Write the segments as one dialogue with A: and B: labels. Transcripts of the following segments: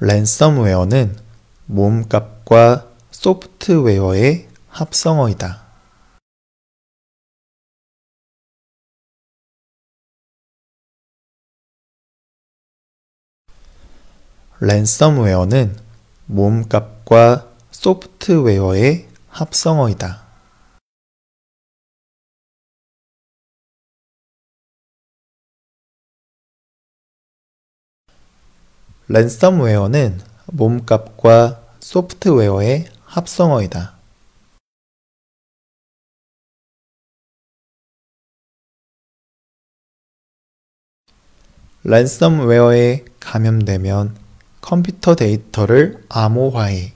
A: 랜섬웨어는 몸값과 소프트웨어의 합성어이다. 랜섬웨어는 몸값과 소프트웨어의 합성어이다. 랜섬웨어는 몸값과 소프트웨어의 합성어이다. 랜섬웨어에 감염되면 컴퓨터 데이터를 암호화해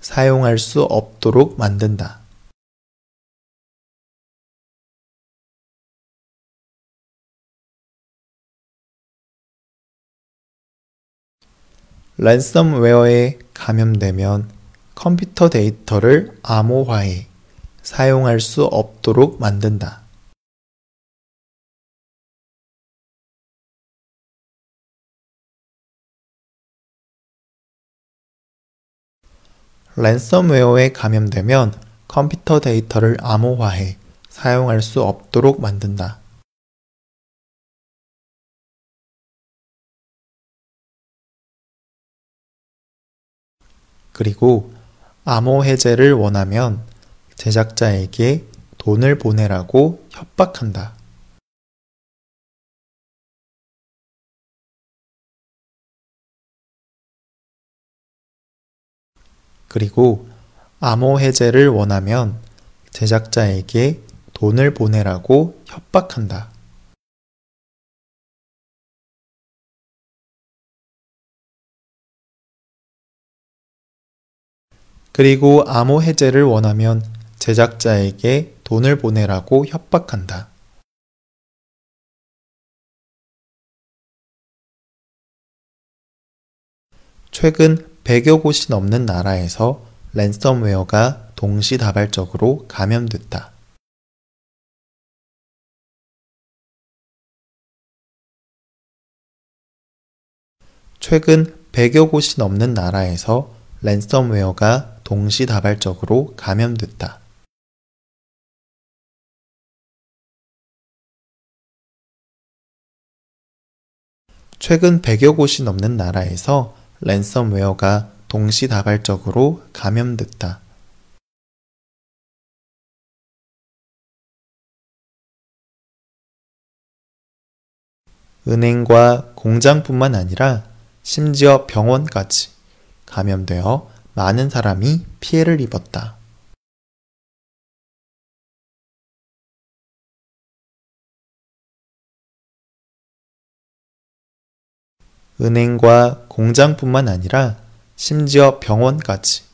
A: 사용할 수 없도록 만든다. 랜섬웨어에 감염되면 컴퓨터 데이터를 암호화해 사용할 수 없도록 만든다. 랜섬웨어에 감염되면 컴퓨터 데이터를 암호화해 사용할 수 없도록 만든다. 그리고 암호 해제를 원하면 제작자에게 돈을 보내라고 협박한다. 그리고 암호 해제를 원하면 제작자에게 돈을 보내라고 협박한다. 그리고 암호 해제를 원하면 제작자에게 돈을 보내라고 협박한다. 최근 100여 곳이 넘는 나라에서 랜섬웨어가 동시다발적으로 감염됐다. 최근 100여 곳이 넘는 나라에서 랜섬웨어가 동시다발적으로 감염됐다. 최근 100여 곳이 넘는 나라에서 랜섬웨어가 동시다발적으로 감염됐다. 은행과 공장뿐만 아니라 심지어 병원까지 감염되어 많은 사람이 피해를 입었다. 은행과 공장뿐만 아니라 심지어 병원까지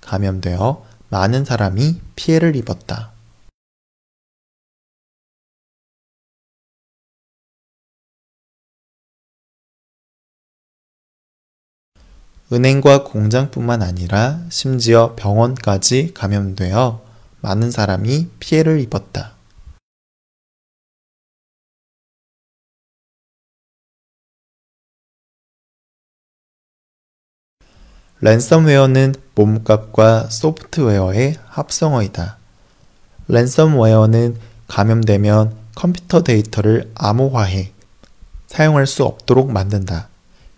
A: 감염되어 많은 사람이 피해를 입었다. 은행과 공장뿐만 아니라 심지어 병원까지 감염되어 많은 사람이 피해를 입었다. 랜섬웨어는 몸값과 소프트웨어의 합성어이다. 랜섬웨어는 감염되면 컴퓨터 데이터를 암호화해 사용할 수 없도록 만든다.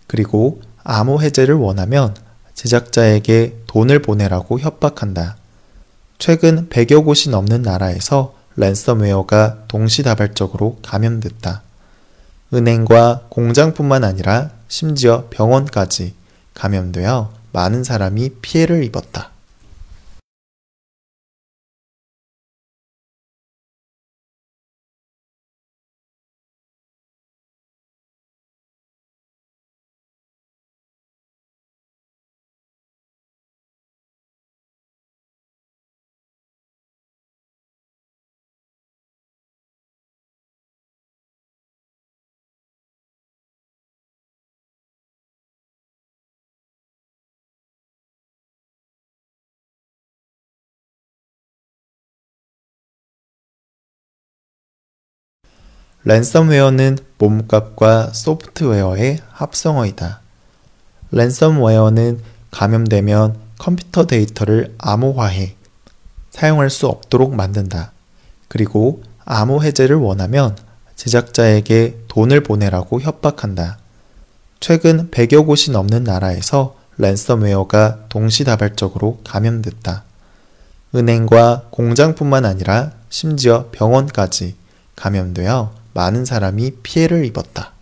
A: 그리고 암호 해제를 원하면 제작자에게 돈을 보내라고 협박한다. 최근 100여 곳이 넘는 나라에서 랜섬웨어가 동시다발적으로 감염됐다. 은행과 공장뿐만 아니라 심지어 병원까지 감염되어 많은 사람이 피해를 입었다. 랜섬웨어는 몸값과 소프트웨어의 합성어이다. 랜섬웨어는 감염되면 컴퓨터 데이터를 암호화해 사용할 수 없도록 만든다. 그리고 암호 해제를 원하면 제작자에게 돈을 보내라고 협박한다. 최근 100여 곳이 넘는 나라에서 랜섬웨어가 동시다발적으로 감염됐다. 은행과 공장뿐만 아니라 심지어 병원까지 감염되어 많은 사람이 피해를 입었다.